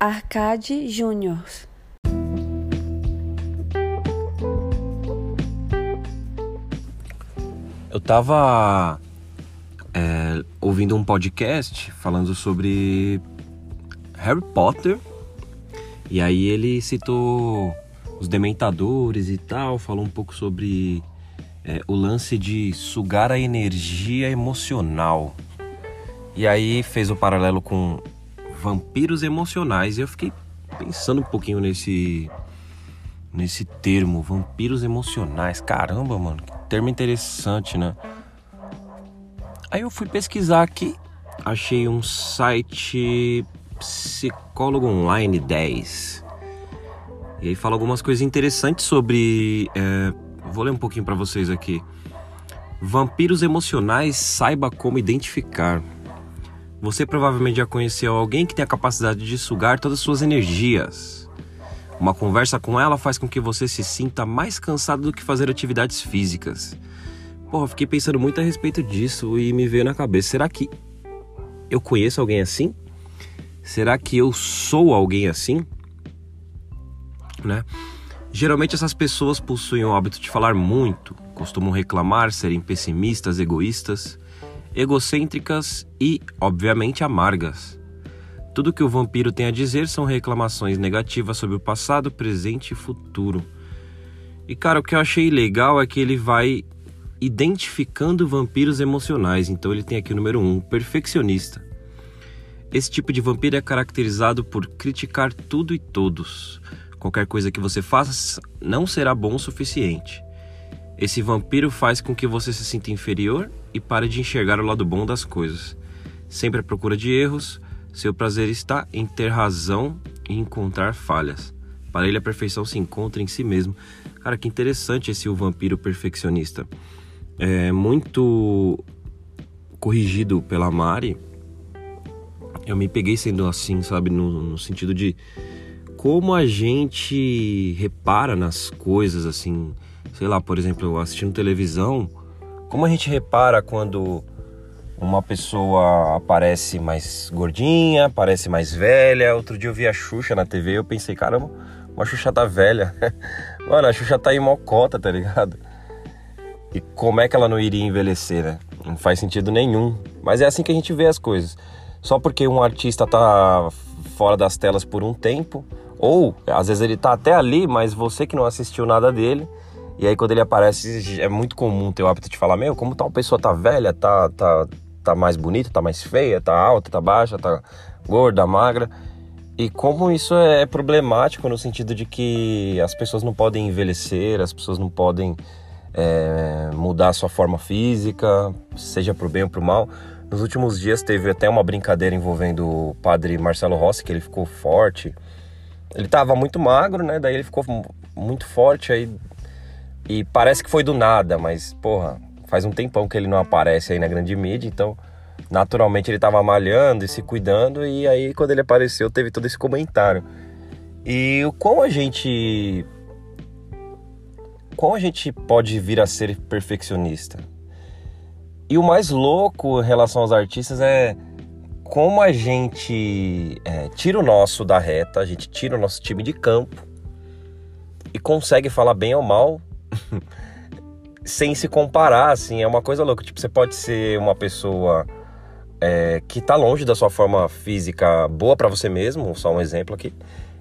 Arcade Júnior. Eu tava é, ouvindo um podcast falando sobre Harry Potter. E aí ele citou os dementadores e tal, falou um pouco sobre é, o lance de sugar a energia emocional. E aí fez o paralelo com vampiros emocionais e eu fiquei pensando um pouquinho nesse nesse termo, vampiros emocionais. Caramba, mano, que termo interessante, né? Aí eu fui pesquisar aqui, achei um site Psicólogo Online 10. E aí fala algumas coisas interessantes sobre. É, vou ler um pouquinho para vocês aqui. Vampiros emocionais, saiba como identificar. Você provavelmente já conheceu alguém que tem a capacidade de sugar todas as suas energias. Uma conversa com ela faz com que você se sinta mais cansado do que fazer atividades físicas. Porra, fiquei pensando muito a respeito disso e me veio na cabeça: será que eu conheço alguém assim? Será que eu sou alguém assim? Né? Geralmente essas pessoas possuem o hábito de falar muito, costumam reclamar, serem pessimistas, egoístas, egocêntricas e, obviamente, amargas. Tudo que o vampiro tem a dizer são reclamações negativas sobre o passado, presente e futuro. E cara, o que eu achei legal é que ele vai identificando vampiros emocionais. Então ele tem aqui o número 1, um, perfeccionista. Esse tipo de vampiro é caracterizado por criticar tudo e todos. Qualquer coisa que você faça não será bom o suficiente. Esse vampiro faz com que você se sinta inferior e pare de enxergar o lado bom das coisas. Sempre à procura de erros, seu prazer está em ter razão e encontrar falhas. Para ele, a perfeição se encontra em si mesmo. Cara, que interessante esse o vampiro perfeccionista. É muito corrigido pela Mari. Eu me peguei sendo assim, sabe? No, no sentido de como a gente repara nas coisas, assim. Sei lá, por exemplo, assistindo televisão. Como a gente repara quando uma pessoa aparece mais gordinha, parece mais velha. Outro dia eu vi a Xuxa na TV e eu pensei, caramba, a Xuxa tá velha. Mano, a Xuxa tá em mocota, tá ligado? E como é que ela não iria envelhecer, né? Não faz sentido nenhum. Mas é assim que a gente vê as coisas. Só porque um artista tá fora das telas por um tempo, ou às vezes ele tá até ali, mas você que não assistiu nada dele, e aí quando ele aparece, é muito comum ter o hábito de falar, meu, como tal pessoa tá velha, tá, tá, tá mais bonita, tá mais feia, tá alta, tá baixa, tá gorda, magra. E como isso é problemático no sentido de que as pessoas não podem envelhecer, as pessoas não podem é, mudar a sua forma física, seja pro bem ou pro mal. Nos últimos dias teve até uma brincadeira envolvendo o padre Marcelo Rossi, que ele ficou forte. Ele tava muito magro, né? Daí ele ficou muito forte aí. E parece que foi do nada, mas, porra, faz um tempão que ele não aparece aí na grande mídia, então naturalmente ele tava malhando e se cuidando, e aí quando ele apareceu teve todo esse comentário. E o quão a gente. Quão a gente pode vir a ser perfeccionista? E o mais louco em relação aos artistas é como a gente é, tira o nosso da reta, a gente tira o nosso time de campo e consegue falar bem ou mal sem se comparar, assim, é uma coisa louca. Tipo, você pode ser uma pessoa é, que tá longe da sua forma física boa para você mesmo, só um exemplo aqui,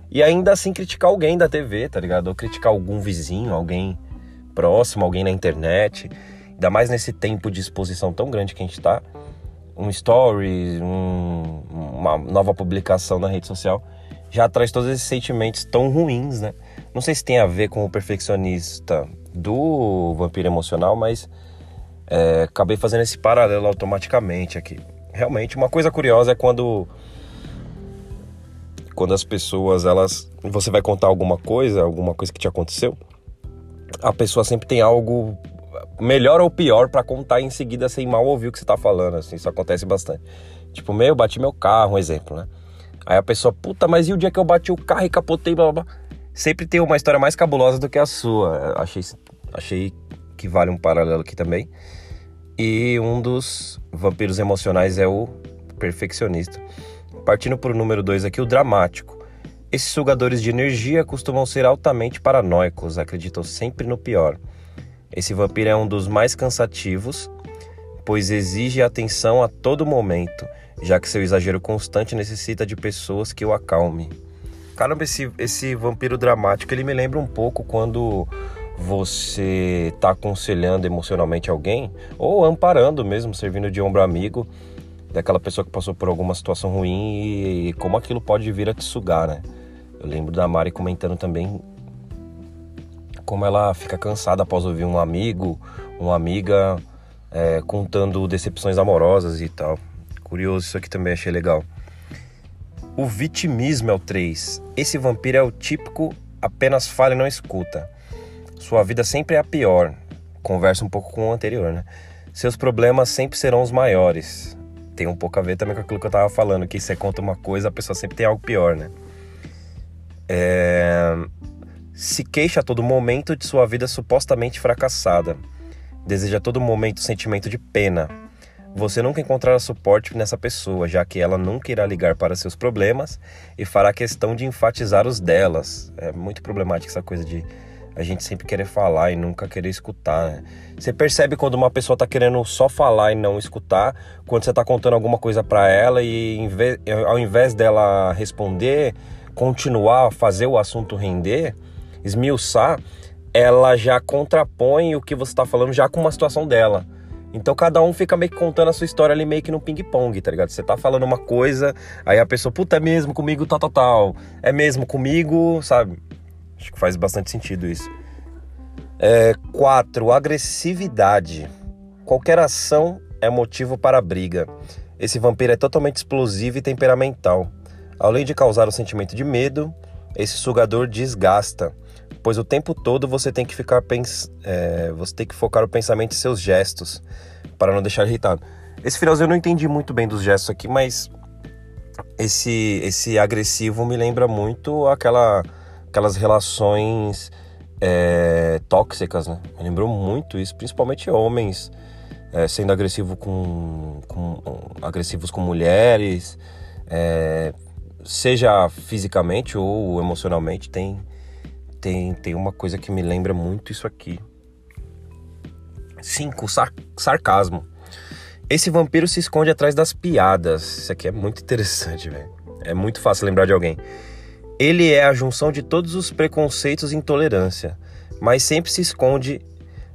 e ainda assim criticar alguém da TV, tá ligado? Ou criticar algum vizinho, alguém próximo, alguém na internet. Ainda mais nesse tempo de exposição tão grande que a gente tá. Um story, um, uma nova publicação na rede social, já traz todos esses sentimentos tão ruins, né? Não sei se tem a ver com o perfeccionista do vampiro emocional, mas é, acabei fazendo esse paralelo automaticamente aqui. Realmente, uma coisa curiosa é quando quando as pessoas elas você vai contar alguma coisa, alguma coisa que te aconteceu, a pessoa sempre tem algo melhor ou pior para contar em seguida sem mal ouvir o que você tá falando, assim, isso acontece bastante. Tipo, meu, bati meu carro, um exemplo, né? Aí a pessoa, puta, mas e o dia que eu bati o carro e capotei, blá blá blá sempre tem uma história mais cabulosa do que a sua. Achei, achei que vale um paralelo aqui também. E um dos vampiros emocionais é o perfeccionista. Partindo para o número 2 aqui, o dramático. Esses sugadores de energia costumam ser altamente paranoicos, acreditam sempre no pior. Esse vampiro é um dos mais cansativos, pois exige atenção a todo momento, já que seu exagero constante necessita de pessoas que o acalme. Caramba, esse, esse vampiro dramático, ele me lembra um pouco quando você está aconselhando emocionalmente alguém, ou amparando mesmo, servindo de ombro amigo, daquela pessoa que passou por alguma situação ruim e, e como aquilo pode vir a te sugar, né? Eu lembro da Mari comentando também como ela fica cansada após ouvir um amigo, uma amiga é, contando decepções amorosas e tal. Curioso, isso aqui também achei legal. O vitimismo é o 3. Esse vampiro é o típico apenas fala e não escuta. Sua vida sempre é a pior. Conversa um pouco com o anterior, né? Seus problemas sempre serão os maiores. Tem um pouco a ver também com aquilo que eu tava falando, que você conta uma coisa, a pessoa sempre tem algo pior, né? é... se queixa a todo momento de sua vida supostamente fracassada. Deseja a todo momento sentimento de pena. Você nunca encontrará suporte nessa pessoa, já que ela nunca irá ligar para seus problemas e fará questão de enfatizar os delas. É muito problemática essa coisa de a gente sempre querer falar e nunca querer escutar. Né? Você percebe quando uma pessoa está querendo só falar e não escutar, quando você está contando alguma coisa para ela e ao invés dela responder, continuar a fazer o assunto render, esmiuçar, ela já contrapõe o que você está falando já com uma situação dela. Então cada um fica meio que contando a sua história ali meio que no ping-pong, tá ligado? Você tá falando uma coisa, aí a pessoa, puta, é mesmo comigo, tal, tal, tal. É mesmo comigo, sabe? Acho que faz bastante sentido isso. É, quatro, agressividade. Qualquer ação é motivo para briga. Esse vampiro é totalmente explosivo e temperamental. Além de causar o sentimento de medo, esse sugador desgasta, pois o tempo todo você tem que ficar pens é, você tem que focar o pensamento em seus gestos para não deixar irritado. Esse finalzinho eu não entendi muito bem dos gestos aqui, mas esse esse agressivo me lembra muito aquela aquelas relações é, tóxicas, né? Me lembrou muito isso, principalmente homens é, sendo agressivo com, com, agressivos com mulheres, é, seja fisicamente ou emocionalmente, tem, tem, tem uma coisa que me lembra muito isso aqui. Cinco, sar, sarcasmo. Esse vampiro se esconde atrás das piadas. Isso aqui é muito interessante, velho. É muito fácil lembrar de alguém. Ele é a junção de todos os preconceitos e intolerância, mas sempre se esconde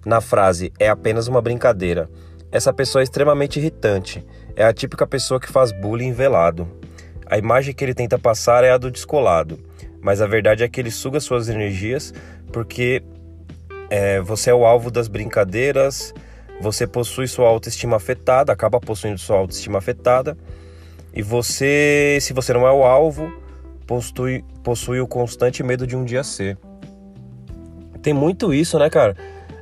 na frase é apenas uma brincadeira. Essa pessoa é extremamente irritante. É a típica pessoa que faz bullying velado. A imagem que ele tenta passar é a do descolado, mas a verdade é que ele suga suas energias porque é, você é o alvo das brincadeiras, você possui sua autoestima afetada, acaba possuindo sua autoestima afetada, e você, se você não é o alvo, possui, possui o constante medo de um dia ser. Tem muito isso, né, cara?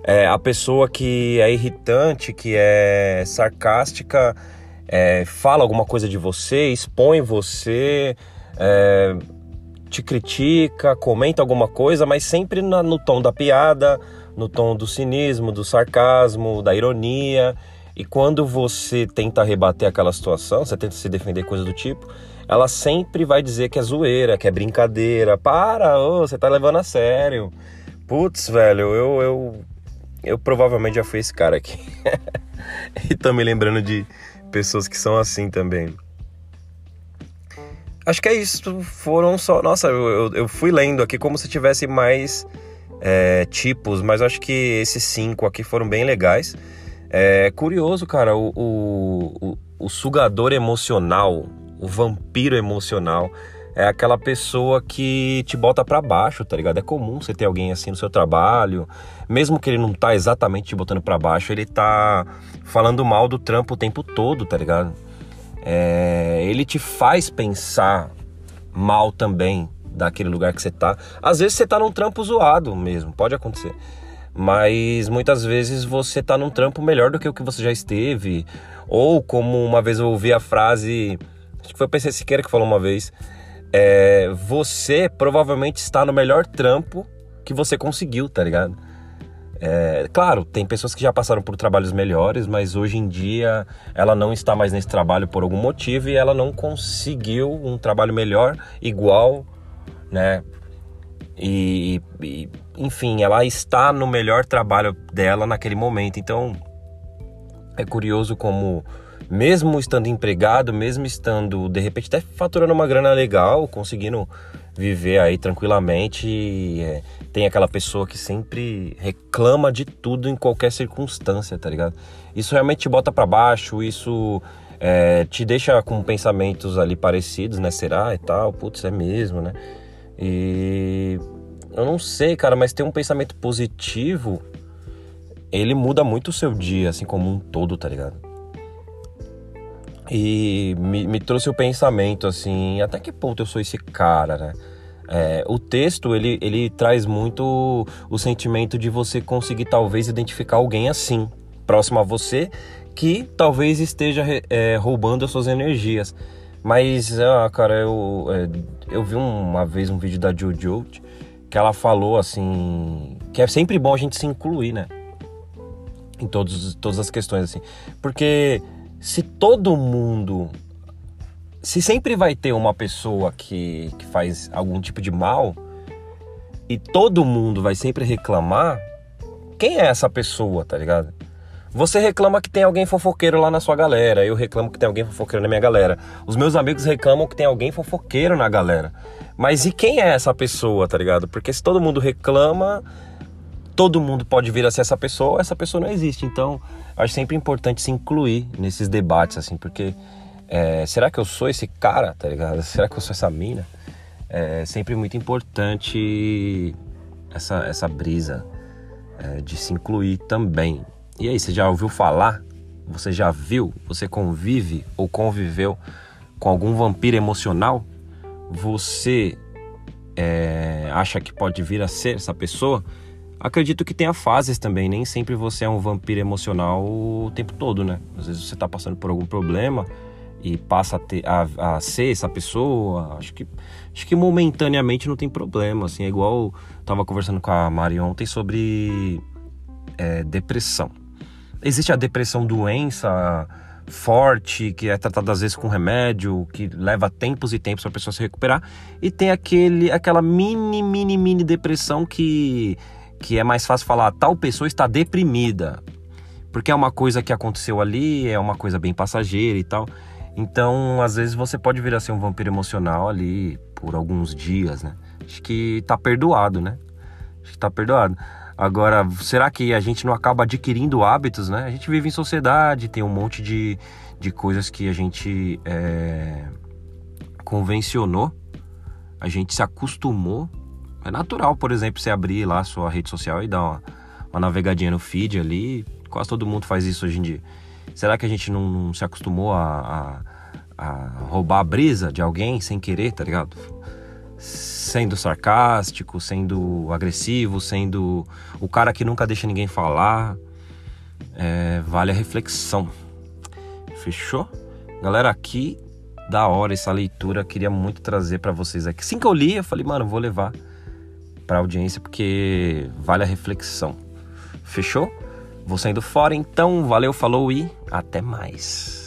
É, a pessoa que é irritante, que é sarcástica, é, fala alguma coisa de você, expõe você, é, te critica, comenta alguma coisa, mas sempre na, no tom da piada, no tom do cinismo, do sarcasmo, da ironia. E quando você tenta rebater aquela situação, você tenta se defender, coisa do tipo, ela sempre vai dizer que é zoeira, que é brincadeira. Para, você tá levando a sério. Putz, velho, eu, eu, eu provavelmente já fui esse cara aqui. e tô me lembrando de pessoas que são assim também. Acho que é isso. Foram só. Nossa, eu, eu fui lendo aqui como se tivesse mais é, tipos, mas acho que esses cinco aqui foram bem legais. É curioso, cara, o, o, o, sugador emocional, o vampiro emocional é aquela pessoa que te bota para baixo, tá ligado? É comum você ter alguém assim no seu trabalho, mesmo que ele não tá exatamente te botando para baixo, ele tá falando mal do trampo o tempo todo, tá ligado? É, ele te faz pensar mal também daquele lugar que você tá. Às vezes você tá num trampo zoado mesmo, pode acontecer. Mas muitas vezes você tá num trampo melhor do que o que você já esteve. Ou como uma vez eu ouvi a frase, acho que foi o PC Siqueira que falou uma vez, é, você provavelmente está no melhor trampo que você conseguiu, tá ligado? É, claro, tem pessoas que já passaram por trabalhos melhores, mas hoje em dia ela não está mais nesse trabalho por algum motivo e ela não conseguiu um trabalho melhor, igual né? E, e, enfim, ela está no melhor trabalho dela naquele momento. Então é curioso como mesmo estando empregado, mesmo estando de repente até faturando uma grana legal, conseguindo viver aí tranquilamente, é, tem aquela pessoa que sempre reclama de tudo em qualquer circunstância, tá ligado? Isso realmente te bota para baixo, isso é, te deixa com pensamentos ali parecidos, né? Será e tal? Putz, é mesmo, né? E eu não sei, cara, mas ter um pensamento positivo, ele muda muito o seu dia, assim como um todo, tá ligado? E me, me trouxe o pensamento, assim, até que ponto eu sou esse cara, né? É, o texto ele, ele traz muito o sentimento de você conseguir talvez identificar alguém assim, próximo a você, que talvez esteja é, roubando as suas energias. Mas, ah, cara, eu, é, eu vi uma vez um vídeo da Jojo que ela falou assim que é sempre bom a gente se incluir, né? Em todos, todas as questões assim, porque se todo mundo se sempre vai ter uma pessoa que, que faz algum tipo de mal e todo mundo vai sempre reclamar, quem é essa pessoa, tá ligado? Você reclama que tem alguém fofoqueiro lá na sua galera, eu reclamo que tem alguém fofoqueiro na minha galera. Os meus amigos reclamam que tem alguém fofoqueiro na galera. Mas e quem é essa pessoa, tá ligado? Porque se todo mundo reclama, todo mundo pode vir a ser essa pessoa, essa pessoa não existe. Então, acho sempre importante se incluir nesses debates, assim, porque é, será que eu sou esse cara, tá ligado? Será que eu sou essa mina? É sempre muito importante essa, essa brisa é, de se incluir também. E aí, você já ouviu falar? Você já viu? Você convive ou conviveu com algum vampiro emocional? Você é, acha que pode vir a ser essa pessoa? Acredito que tenha fases também, nem sempre você é um vampiro emocional o tempo todo, né? Às vezes você está passando por algum problema e passa a, ter, a, a, ser essa pessoa, acho que, acho que momentaneamente não tem problema, assim, é igual eu tava conversando com a Mari ontem sobre é, depressão. Existe a depressão doença forte, que é tratada às vezes com remédio, que leva tempos e tempos para a pessoa se recuperar, e tem aquele, aquela mini, mini, mini depressão que, que é mais fácil falar, tal pessoa está deprimida, porque é uma coisa que aconteceu ali, é uma coisa bem passageira e tal. Então, às vezes você pode vir a ser um vampiro emocional ali por alguns dias, né? Acho que tá perdoado, né? Acho que tá perdoado. Agora, será que a gente não acaba adquirindo hábitos, né? A gente vive em sociedade, tem um monte de, de coisas que a gente é, convencionou, a gente se acostumou. É natural, por exemplo, você abrir lá a sua rede social e dar uma, uma navegadinha no feed ali. Quase todo mundo faz isso hoje em dia. Será que a gente não, não se acostumou a, a, a, roubar a brisa de alguém sem querer, tá ligado? Sendo sarcástico, sendo agressivo, sendo o cara que nunca deixa ninguém falar. É, vale a reflexão. Fechou? Galera, aqui da hora essa leitura, queria muito trazer para vocês aqui. Assim que eu li, eu falei, mano, vou levar para audiência porque vale a reflexão. Fechou? Vou saindo fora, então valeu, falou e até mais.